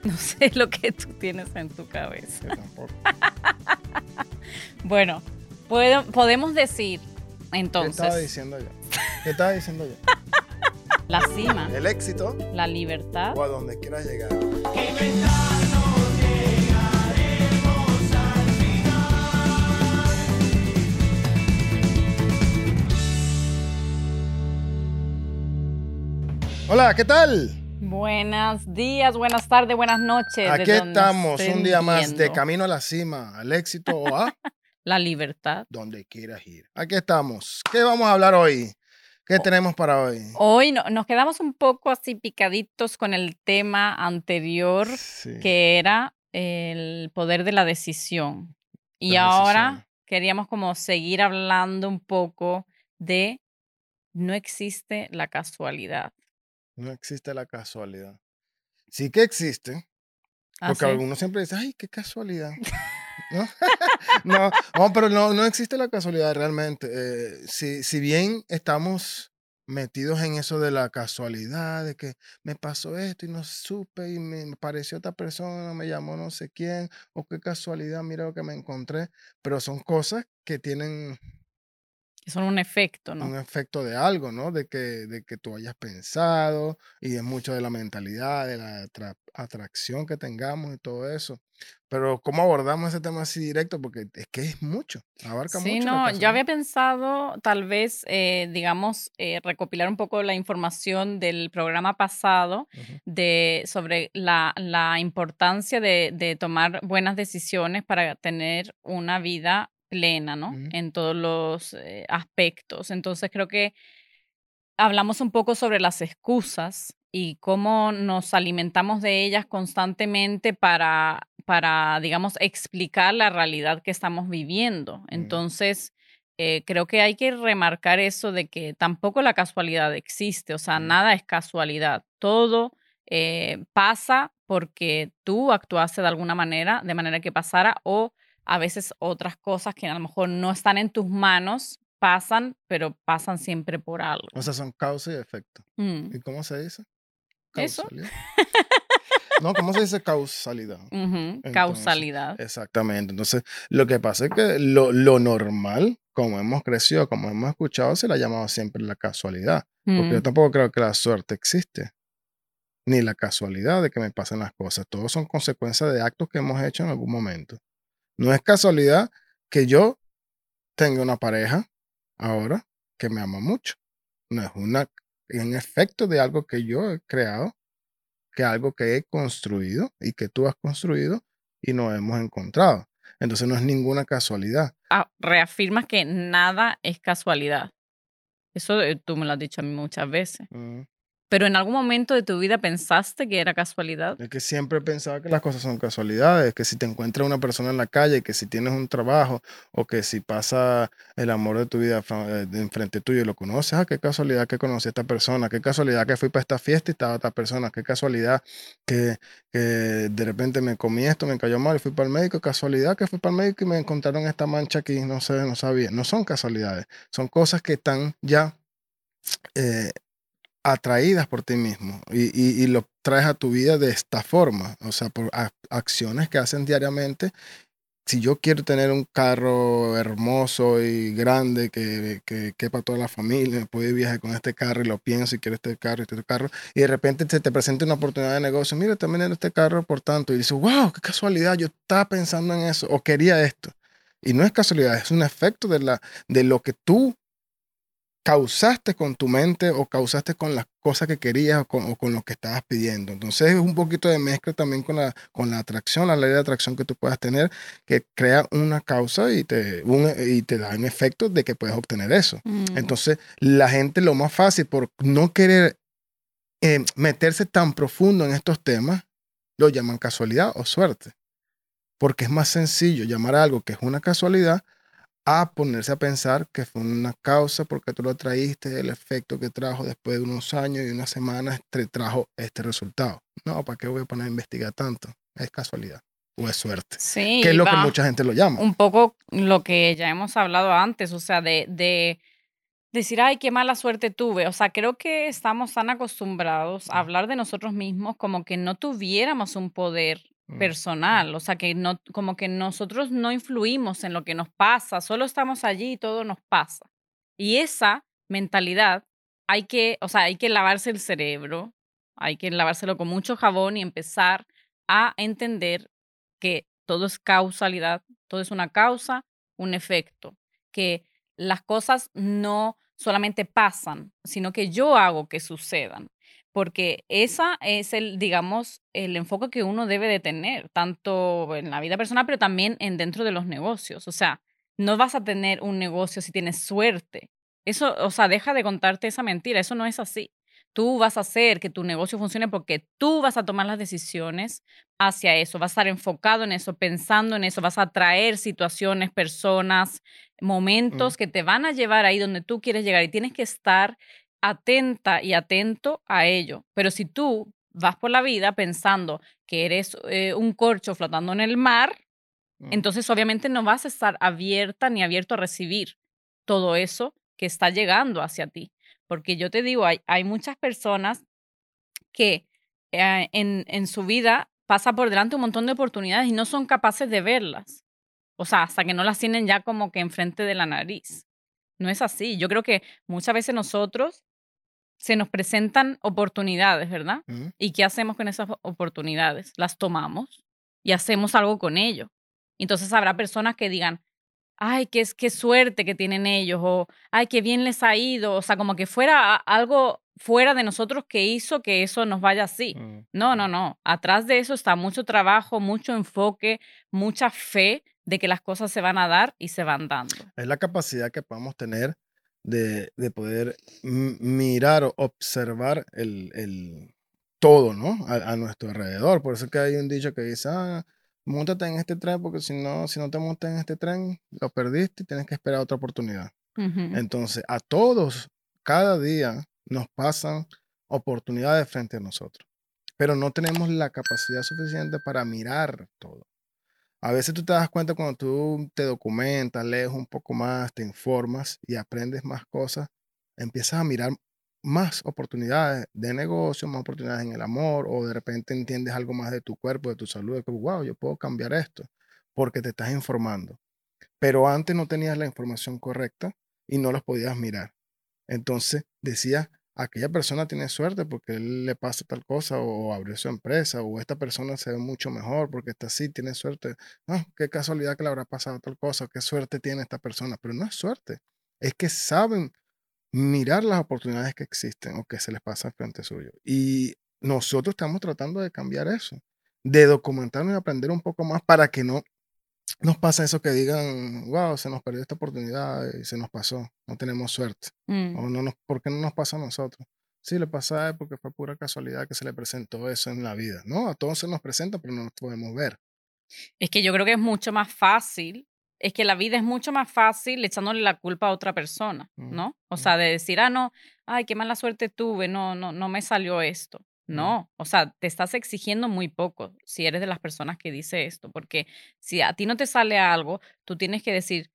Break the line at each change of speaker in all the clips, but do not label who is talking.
No sé lo que tú tienes en tu cabeza.
Yo tampoco.
Bueno, puedo- podemos decir
¿Qué estaba
entonces
diciendo yo? ¿Qué estaba diciendo yo?
la cima,
El éxito
la libertad.
o a donde quieras llegar. Hola, ¿qué tal?
Buenos días, buenas tardes, buenas noches.
Aquí
de
estamos, un día más de
viendo.
camino a la cima, al éxito o a
La libertad.
donde quieras ir. Aquí estamos. ¿Qué vamos a hablar hoy? ¿Qué tenemos para hoy?
Hoy no- nos quedamos un poco así picaditos con el tema anterior,
Sí,
que era el poder de la decisión. Y
La
ahora
decisión.
queríamos como seguir hablando un poco de no existe la casualidad.
No existe la casualidad. Sí que existe,
¿Ah,
porque
sí?
algunos siempre dicen, ay, qué casualidad. ¿No? no, no, pero no, no existe la casualidad realmente. Eh, si, si bien estamos metidos en eso de la casualidad, de que me pasó esto y no supe y me pareció otra persona, me llamó no sé quién, o qué casualidad, mira lo que me encontré, pero son cosas que tienen
Que son un efecto, ¿no?
un efecto de algo, ¿no? De que, de que tú hayas pensado y es mucho de la mentalidad, de la atra- atracción que tengamos y todo eso. Pero ¿cómo abordamos ese tema así directo? Porque es que es mucho, abarca
Sí,
mucho. la
no, yo había pensado tal vez, eh, digamos, eh, recopilar un poco la información del programa pasado
Ujú.
de, sobre la, la importancia de, de tomar buenas decisiones para tener una vida plena, ¿no? En todos los eh, aspectos. Entonces creo que hablamos un poco sobre las excusas y cómo nos alimentamos de ellas constantemente para, para digamos, explicar la realidad que estamos viviendo. Entonces, eh, creo que hay que remarcar eso de que tampoco la casualidad existe, o sea,
Mm.
nada es casualidad, todo eh, pasa porque tú actuaste de alguna manera, de manera que pasara, o a veces otras cosas que a lo mejor no están en tus manos pasan, pero pasan siempre por algo.
O sea, son causa y efecto.
Mm.
¿Y cómo se dice?
¿Eso?
Causalidad. no, ¿cómo se dice causalidad?
Ujú,
Entonces,
Causalidad.
Exactamente. Entonces, lo que pasa es que lo, lo normal, como hemos crecido, como hemos escuchado, se le ha llamado siempre la casualidad. Porque yo
Mm,
tampoco creo que la suerte existe, ni la casualidad de que me pasen las cosas. Todos son consecuencias de actos que hemos hecho en algún momento. No es casualidad que yo tenga una pareja ahora que me ama mucho. No es una, un efecto de algo que yo he creado, que algo que he construido y que tú has construido y nos hemos encontrado. Entonces no es ninguna casualidad.
ah, reafirmas que nada es casualidad. Eso eh, tú me lo has dicho a mí muchas veces.
Mm.
Pero en algún momento de tu vida pensaste que era casualidad.
Es que siempre he pensado que las cosas son casualidades, que si te encuentras una persona en la calle, que si tienes un trabajo o que si pasa el amor de tu vida eh, enfrente tuyo y lo conoces, ah, qué casualidad que conocí a esta persona, qué casualidad que fui para esta fiesta y estaba esta persona, qué casualidad que, que de repente me comí esto, me cayó mal y fui para el médico, casualidad que fui para el médico y me encontraron esta mancha aquí, no sé, no sabía, no son casualidades, son cosas que están ya eh, atraídas por ti mismo y, y- lo traes a tu vida de esta forma, o sea, por acciones que hacen diariamente. Si yo quiero tener un carro hermoso y grande que, que quepa toda la familia, puedo viajar con este carro y lo pienso y quiero este carro este carro, y de repente se te presenta una oportunidad de negocio, mira, también en este carro por tanto, y dices, wow, qué casualidad, yo estaba pensando en eso o quería esto. Y no es casualidad, es un efecto de, la, de lo que tú causaste con tu mente o causaste con las cosas que querías o con, o con lo que estabas pidiendo. Entonces es un poquito de mezcla también con la, con la atracción, la ley de atracción que tú puedas tener, que crea una causa y te, un- y te da un efecto de que puedes obtener eso.
Mm,
Entonces la gente lo más fácil por no querer eh, meterse tan profundo en estos temas, lo llaman casualidad o suerte. Porque es más sencillo llamar a algo que es una casualidad a ponerse a pensar que fue una causa porque tú lo traíste, el efecto que trajo después de unos años y unas semanas te trajo este resultado. No, ¿para qué voy a poner a investigar tanto? Es casualidad o es suerte.
sí,
Que es lo que mucha gente lo llama.
un poco lo que ya hemos hablado antes, o sea, de, de decir, ay, qué mala suerte tuve. O sea, creo que estamos tan acostumbrados a
Mm,
hablar de nosotros mismos como que no tuviéramos un poder personal, o sea, que no, como que nosotros no influimos en lo que nos pasa, solo estamos allí y todo nos pasa. Y esa mentalidad hay que, o sea, hay que lavarse el cerebro, hay que lavárselo con mucho jabón y empezar a entender que todo es causalidad, todo es una causa, un efecto, que las cosas no solamente pasan, sino que yo hago que sucedan. Porque esa es el, digamos, el enfoque que uno debe de tener, tanto en la vida personal, pero también en dentro de los negocios. O sea, no vas a tener un negocio si tienes suerte. Eso, o sea, deja de contarte esa mentira, eso no es así. Tú vas a hacer que tu negocio funcione porque tú vas a tomar las decisiones hacia eso, vas a estar enfocado en eso, pensando en eso, vas a traer situaciones, personas,
mm,
momentos que te van a llevar ahí donde tú quieres llegar y tienes que estar atenta y atento a ello. Pero si tú vas por la vida pensando que eres eh, un corcho flotando en el mar,
mm.
entonces obviamente no vas a estar abierta ni abierto a recibir todo eso que está llegando hacia ti. Porque yo te digo, hay, hay muchas personas que eh, en, en su vida pasa por delante un montón de oportunidades y no son capaces de verlas. O sea, hasta que no las tienen ya como que enfrente de la nariz. No es así. Yo creo que muchas veces nosotros se nos presentan oportunidades, ¿verdad? ¿Y qué hacemos con esas oportunidades? Las tomamos y hacemos algo con ello. Entonces habrá personas que digan, ay, qué, qué suerte que tienen ellos, o ay, qué bien les ha ido, o sea, como que fuera algo fuera de nosotros que hizo que eso nos vaya así.
mm,
No, no, no. Atrás de eso está mucho trabajo, mucho enfoque, mucha fe de que las cosas se van a dar y se van dando.
Es la capacidad que podamos tener de, de poder mirar o observar el, el todo, ¿no? A, a nuestro alrededor. Por eso es que hay un dicho que dice, ah, montate en este tren porque si no, si no te montas en este tren, lo perdiste y tienes que esperar otra oportunidad. Entonces, a todos, cada día nos pasan oportunidades frente a nosotros, pero no tenemos la capacidad suficiente para mirar todo. A veces tú te das cuenta cuando tú te documentas, lees un poco más, te informas y aprendes más cosas, empiezas a mirar más oportunidades de negocio, más oportunidades en el amor, o de repente entiendes algo más de tu cuerpo, de tu salud, de que, wow, yo puedo cambiar esto, porque te estás informando. Pero antes no tenías la información correcta y no los podías mirar. Entonces decía, aquella persona tiene suerte porque él le pasa tal cosa o abrió su empresa o esta persona se ve mucho mejor porque está así, tiene suerte. Ah, qué casualidad que le habrá pasado tal cosa, qué suerte tiene esta persona, pero no es suerte, es que saben mirar las oportunidades que existen o que se les pasa frente suyo. Y nosotros estamos tratando de cambiar eso, de documentarnos y aprender un poco más para que no nos pasa eso que digan, wow, se nos perdió esta oportunidad y se nos pasó, no tenemos suerte.
Mm.
O no nos, ¿Por qué no nos pasa a nosotros? Sí, le pasa a él porque fue pura casualidad que se le presentó eso en la vida. No, a todos se nos presenta, pero no nos podemos ver.
Es que yo creo que es mucho más fácil, es que la vida es mucho más fácil echándole la culpa a otra persona,
Mm,
¿no? O
mm.
sea, de decir, ah, no, ay, qué mala suerte tuve, no, no, no me salió esto. No, o sea, te estás exigiendo muy poco si eres de las personas que dice esto, porque si a ti no te sale algo, tú tienes que decir,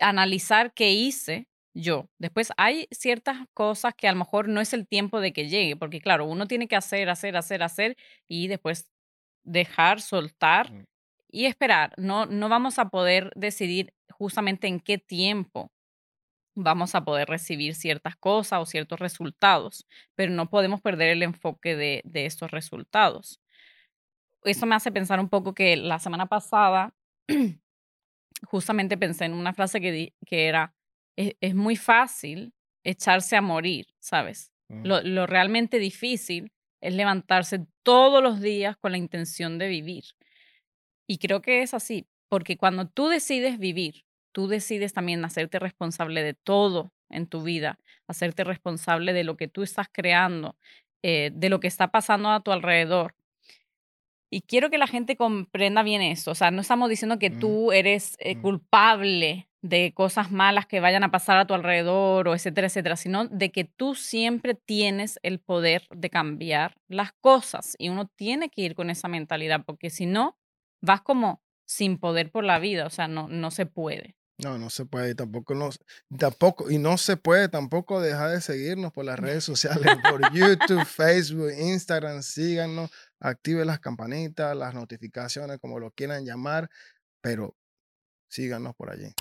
analizar qué hice yo. Después hay ciertas cosas que a lo mejor no es el tiempo de que llegue, porque claro, uno tiene que hacer, hacer, hacer, hacer y después dejar, soltar y esperar. No, no vamos a poder decidir justamente en qué tiempo vamos a poder recibir ciertas cosas o ciertos resultados, pero no podemos perder el enfoque de, de estos resultados. Eso me hace pensar un poco que la semana pasada justamente pensé en una frase que, di- que era, es, es muy fácil echarse a morir, ¿sabes?
Mm.
Lo, lo realmente difícil es levantarse todos los días con la intención de vivir. Y creo que es así, porque cuando tú decides vivir, tú decides también hacerte responsable de todo en tu vida, hacerte responsable de lo que tú estás creando, eh, de lo que está pasando a tu alrededor. Y quiero que la gente comprenda bien eso. O sea, no estamos diciendo que
Mm,
tú eres eh,
mm.
culpable de cosas malas que vayan a pasar a tu alrededor o etcétera, etcétera, sino de que tú siempre tienes el poder de cambiar las cosas y uno tiene que ir con esa mentalidad porque si no, vas como sin poder por la vida, o sea, no, no se puede.
No, no se puede, y tampoco, no, tampoco, y no se puede tampoco dejar de seguirnos por las redes sociales, por YouTube, Facebook, Instagram, síganos, active las campanitas, las notificaciones, como lo quieran llamar, pero síganos por allí.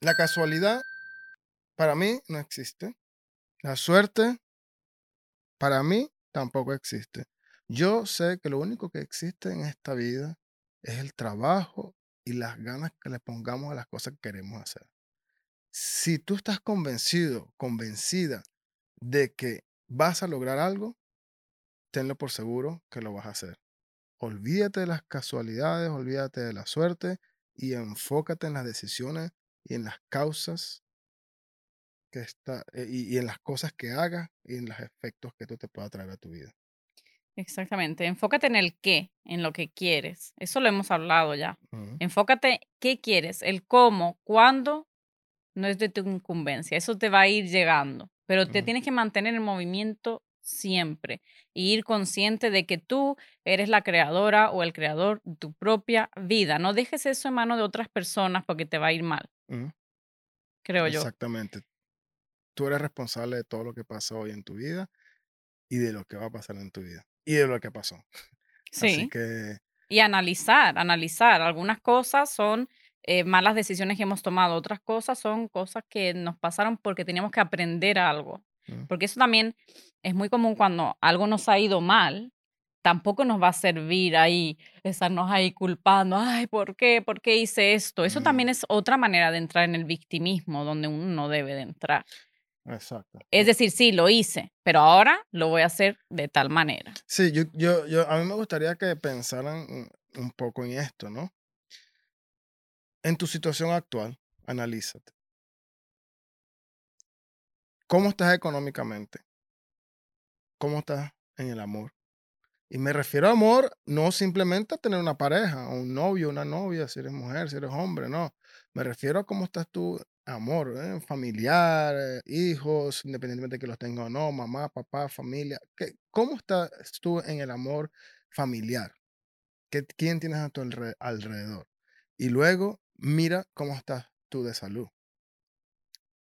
La casualidad, para mí, no existe. La suerte, para mí, tampoco existe. Yo sé que lo único que existe en esta vida es el trabajo y las ganas que le pongamos a las cosas que queremos hacer. Si tú estás convencido, convencida de que vas a lograr algo, tenlo por seguro que lo vas a hacer. Olvídate de las casualidades, olvídate de la suerte y enfócate en las decisiones y en las causas que está, eh, y, y en las cosas que hagas y en los efectos que tú te pueda traer a tu vida.
Exactamente. Enfócate en el qué, en lo que quieres. Eso lo hemos hablado ya. Enfócate qué quieres, el cómo, cuándo, no es de tu incumbencia. Eso te va a ir llegando, pero te tienes que mantener en movimiento siempre y ir consciente de que tú eres la creadora o el creador de tu propia vida. No dejes eso en manos de otras personas porque te va a ir mal, creo yo.
Exactamente. Tú eres responsable de todo lo que pasa hoy en tu vida y de lo que va a pasar en tu vida y de lo que pasó. Así
Sí.
que
Y analizar, analizar. Algunas cosas son eh, malas decisiones que hemos tomado, otras cosas son cosas que nos pasaron porque teníamos que aprender algo.
mm,
Porque eso también es muy común cuando algo nos ha ido mal, tampoco nos va a servir ahí estarnos ahí culpando, ay, ¿por qué? ¿Por qué hice esto? Eso
mm,
también es otra manera de entrar en el victimismo, donde uno no debe de entrar.
Exacto.
Es decir, sí, lo hice, pero ahora lo voy a hacer de tal manera.
Sí, yo, yo, yo, a mí me gustaría que pensaran un- poco en esto, ¿no? En tu situación actual, analízate. ¿Cómo estás económicamente? ¿Cómo estás en el amor? Y me refiero a amor no simplemente a tener una pareja, o un novio, una novia, si eres mujer, si eres hombre, no. Me refiero a cómo estás tú, amor, ¿eh? familiar, eh, hijos, independientemente de que los tenga o no, mamá, papá, familia. ¿Qué- ¿Cómo estás tú en el amor familiar? ¿Qué, ¿Quién tienes a tu alre- alrededor? Y luego mira cómo estás tú de salud.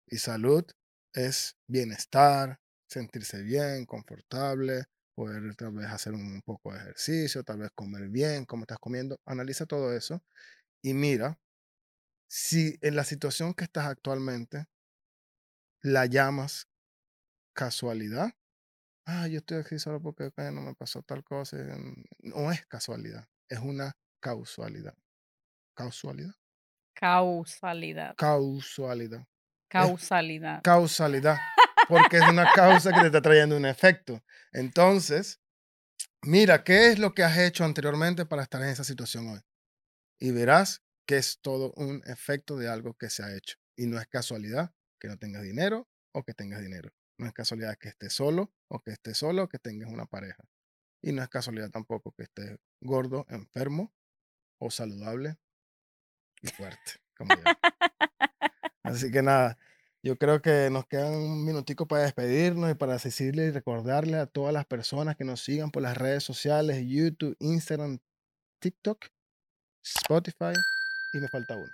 Y salud es bienestar, sentirse bien, confortable, poder tal vez hacer un poco de ejercicio, tal vez comer bien, cómo estás comiendo. Analiza todo eso y mira si en la situación que estás actualmente la llamas casualidad. Ah, yo estoy aquí solo porque no me pasó tal cosa. No es casualidad, es una causalidad. ¿Causalidad?
Causalidad.
Causalidad.
Causalidad.
causalidad, porque es una causa que te está trayendo un efecto. Entonces, mira, ¿qué es lo que has hecho anteriormente para estar en esa situación hoy? Y verás que es todo un efecto de algo que se ha hecho. Y no es casualidad que no tengas dinero o que tengas dinero. No es casualidad que estés solo o que estés solo o que tengas una pareja. Y no es casualidad tampoco que estés gordo, enfermo o saludable y fuerte, como. Así que nada, yo creo que nos quedan un minutico para despedirnos y para decirle y recordarle a todas las personas que nos sigan por las redes sociales, YouTube, Instagram, TikTok, Spotify y me falta uno.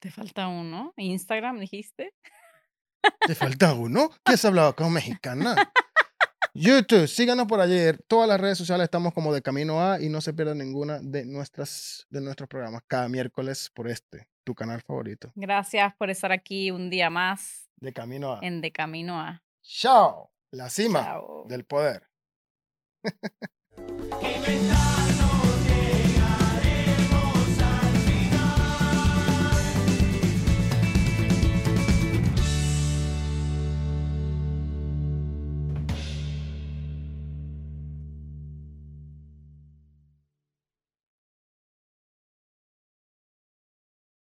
Te falta uno. Instagram, dijiste.
¿Te falta uno? ¿Qué has hablado con mexicana? YouTube, síganos por ayer. Todas las redes sociales estamos como de camino a y no se pierdan ninguna de nuestras de nuestros programas cada miércoles por este, tu canal favorito,
Gracias por estar aquí un día más
de camino a.
en De Camino a.
Chao, la cima
Chao.
del poder.